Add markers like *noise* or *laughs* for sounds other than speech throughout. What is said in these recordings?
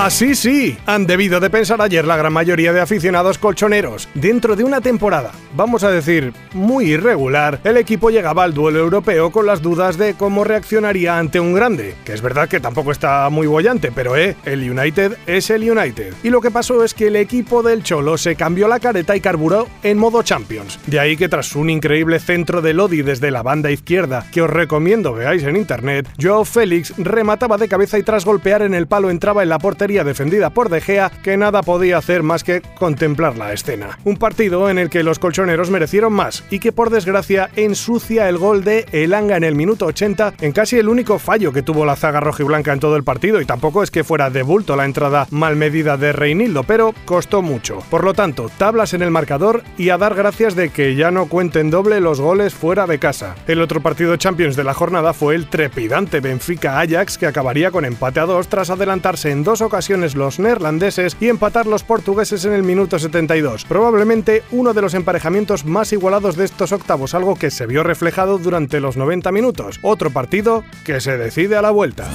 Así sí, han debido de pensar ayer la gran mayoría de aficionados colchoneros. Dentro de una temporada, vamos a decir, muy irregular, el equipo llegaba al duelo europeo con las dudas de cómo reaccionaría ante un grande, que es verdad que tampoco está muy bollante, pero eh, el United es el United. Y lo que pasó es que el equipo del Cholo se cambió la careta y carburó en modo Champions. De ahí que tras un increíble centro de Lodi desde la banda izquierda, que os recomiendo veáis en internet, Joe Félix remataba de cabeza y tras golpear en el palo entraba en la portería defendida por De Gea, que nada podía hacer más que contemplar la escena. Un partido en el que los colchoneros merecieron más y que por desgracia ensucia el gol de Elanga en el minuto 80 en casi el único fallo que tuvo la zaga rojiblanca en todo el partido y tampoco es que fuera de bulto la entrada mal medida de Reinildo, pero costó mucho. Por lo tanto, tablas en el marcador y a dar gracias de que ya no cuenten doble los goles fuera de casa. El otro partido Champions de la jornada fue el trepidante Benfica Ajax que acabaría con empate a dos tras adelantarse en dos ocasiones los neerlandeses y empatar los portugueses en el minuto 72. Probablemente uno de los emparejamientos más igualados de estos octavos, algo que se vio reflejado durante los 90 minutos. Otro partido que se decide a la vuelta.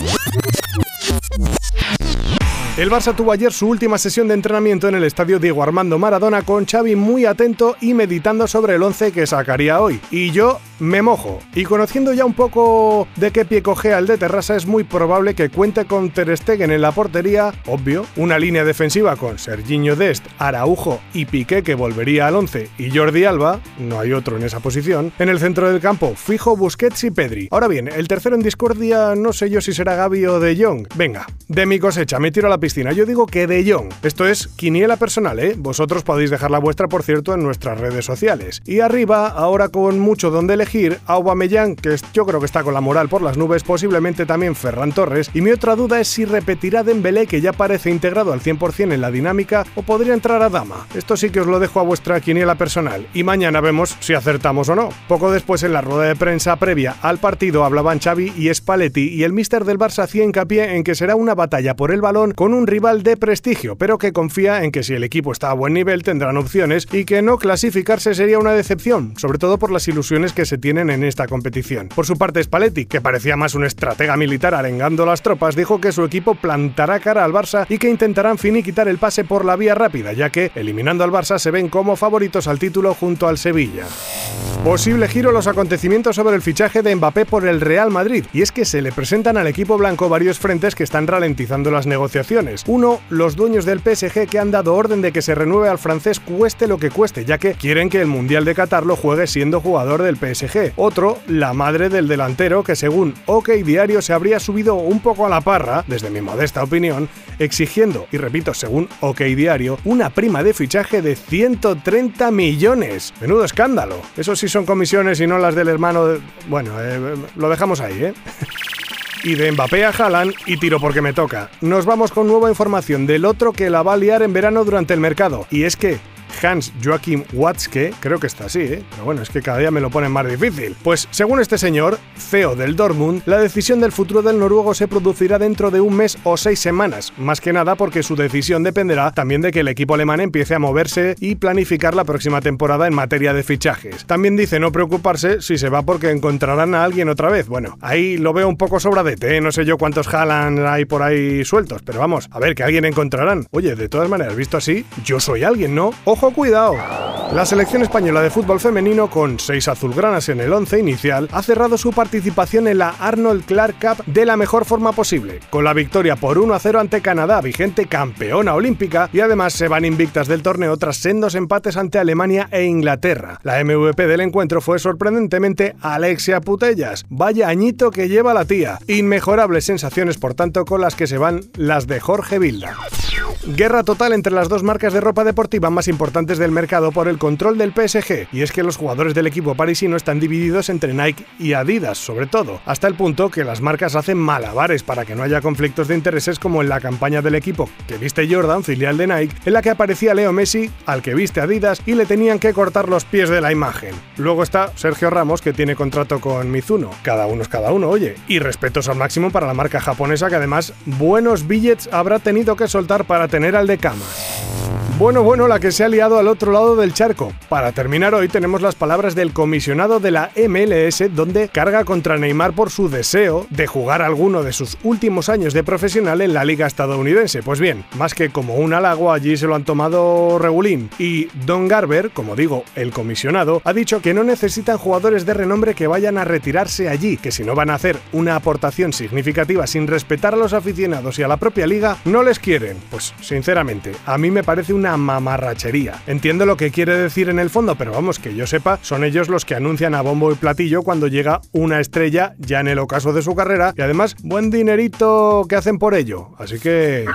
El Barça tuvo ayer su última sesión de entrenamiento en el estadio Diego Armando Maradona con Xavi muy atento y meditando sobre el 11 que sacaría hoy. Y yo me mojo. Y conociendo ya un poco de qué pie cogea el de Terrassa, es muy probable que cuente con Ter Stegen en la portería, obvio, una línea defensiva con Serginho Dest, Araujo y Piqué que volvería al 11 y Jordi Alba, no hay otro en esa posición, en el centro del campo, fijo Busquets y Pedri. Ahora bien, el tercero en discordia no sé yo si será Gaby o De Jong. Venga, de mi cosecha, me tiro a la piscina. Yo digo que De Jong. Esto es quiniela personal, ¿eh? Vosotros podéis dejar la vuestra, por cierto, en nuestras redes sociales. Y arriba, ahora con mucho donde elegir, Aubameyang, que yo creo que está con la moral por las nubes, posiblemente también Ferran Torres. Y mi otra duda es si repetirá Dembélé, que ya parece integrado al 100% en la dinámica, o podría entrar a Dama. Esto sí que os lo dejo a vuestra quiniela personal. Y mañana vemos si acertamos o no. Poco después, en la rueda de prensa previa al partido, hablaban Xavi y Spalletti, y el mister del Barça hacía hincapié en que será una batalla por el balón con un rival de prestigio, pero que confía en que si el equipo está a buen nivel tendrán opciones y que no clasificarse sería una decepción, sobre todo por las ilusiones que se tienen en esta competición. Por su parte, Spalletti, que parecía más un estratega militar arengando las tropas, dijo que su equipo plantará cara al Barça y que intentarán finiquitar el pase por la vía rápida, ya que, eliminando al Barça, se ven como favoritos al título junto al Sevilla. Posible giro los acontecimientos sobre el fichaje de Mbappé por el Real Madrid, y es que se le presentan al equipo blanco varios frentes que están ralentizando las negociaciones. Uno, los dueños del PSG que han dado orden de que se renueve al francés cueste lo que cueste, ya que quieren que el Mundial de Qatar lo juegue siendo jugador del PSG. Otro, la madre del delantero que según OK Diario se habría subido un poco a la parra, desde mi modesta opinión, exigiendo, y repito, según OK Diario, una prima de fichaje de 130 millones. Menudo escándalo. Eso sí son comisiones y no las del hermano de... Bueno, eh, lo dejamos ahí, ¿eh? *laughs* y de Mbappé a Haaland y tiro porque me toca. Nos vamos con nueva información del otro que la va a liar en verano durante el mercado. Y es que Hans Joachim Watzke, creo que está así, ¿eh? pero bueno, es que cada día me lo ponen más difícil. Pues según este señor, CEO del Dortmund, la decisión del futuro del noruego se producirá dentro de un mes o seis semanas, más que nada porque su decisión dependerá también de que el equipo alemán empiece a moverse y planificar la próxima temporada en materia de fichajes. También dice no preocuparse si se va porque encontrarán a alguien otra vez. Bueno, ahí lo veo un poco sobradete, ¿eh? no sé yo cuántos Haaland hay por ahí sueltos, pero vamos, a ver que alguien encontrarán. Oye, de todas maneras, visto así, yo soy alguien, ¿no? Ojo cuidado. La selección española de fútbol femenino, con seis azulgranas en el once inicial, ha cerrado su participación en la Arnold Clark Cup de la mejor forma posible, con la victoria por 1 a 0 ante Canadá, vigente campeona olímpica, y además se van invictas del torneo tras sendos empates ante Alemania e Inglaterra. La MVP del encuentro fue sorprendentemente Alexia Putellas. Vaya añito que lleva la tía. Inmejorables sensaciones, por tanto, con las que se van las de Jorge Vilda. Guerra total entre las dos marcas de ropa deportiva más importantes del mercado por el control del PSG, y es que los jugadores del equipo parisino están divididos entre Nike y Adidas, sobre todo, hasta el punto que las marcas hacen malabares para que no haya conflictos de intereses como en la campaña del equipo que viste Jordan, filial de Nike, en la que aparecía Leo Messi, al que viste Adidas, y le tenían que cortar los pies de la imagen. Luego está Sergio Ramos, que tiene contrato con Mizuno. Cada uno es cada uno, oye. Y respetos al máximo para la marca japonesa, que además buenos billets habrá tenido que soltar para tener al de camas. Bueno, bueno, la que se ha liado al otro lado del charco. Para terminar hoy tenemos las palabras del comisionado de la MLS donde carga contra Neymar por su deseo de jugar alguno de sus últimos años de profesional en la liga estadounidense. Pues bien, más que como un halago allí se lo han tomado regulín. Y Don Garber, como digo, el comisionado, ha dicho que no necesitan jugadores de renombre que vayan a retirarse allí, que si no van a hacer una aportación significativa sin respetar a los aficionados y a la propia liga, no les quieren. Pues sinceramente, a mí me parece un mamarrachería. Entiendo lo que quiere decir en el fondo, pero vamos, que yo sepa, son ellos los que anuncian a bombo y platillo cuando llega una estrella ya en el ocaso de su carrera y además buen dinerito que hacen por ello. Así que...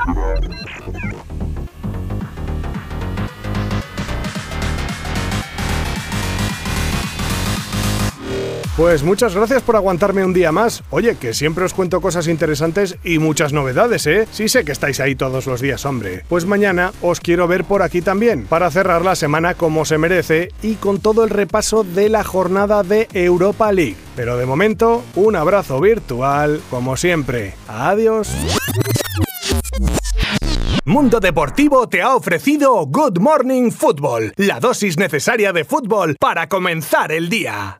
Pues muchas gracias por aguantarme un día más. Oye, que siempre os cuento cosas interesantes y muchas novedades, ¿eh? Sí sé que estáis ahí todos los días, hombre. Pues mañana os quiero ver por aquí también, para cerrar la semana como se merece y con todo el repaso de la jornada de Europa League. Pero de momento, un abrazo virtual, como siempre. Adiós. Mundo Deportivo te ha ofrecido Good Morning Football, la dosis necesaria de fútbol para comenzar el día.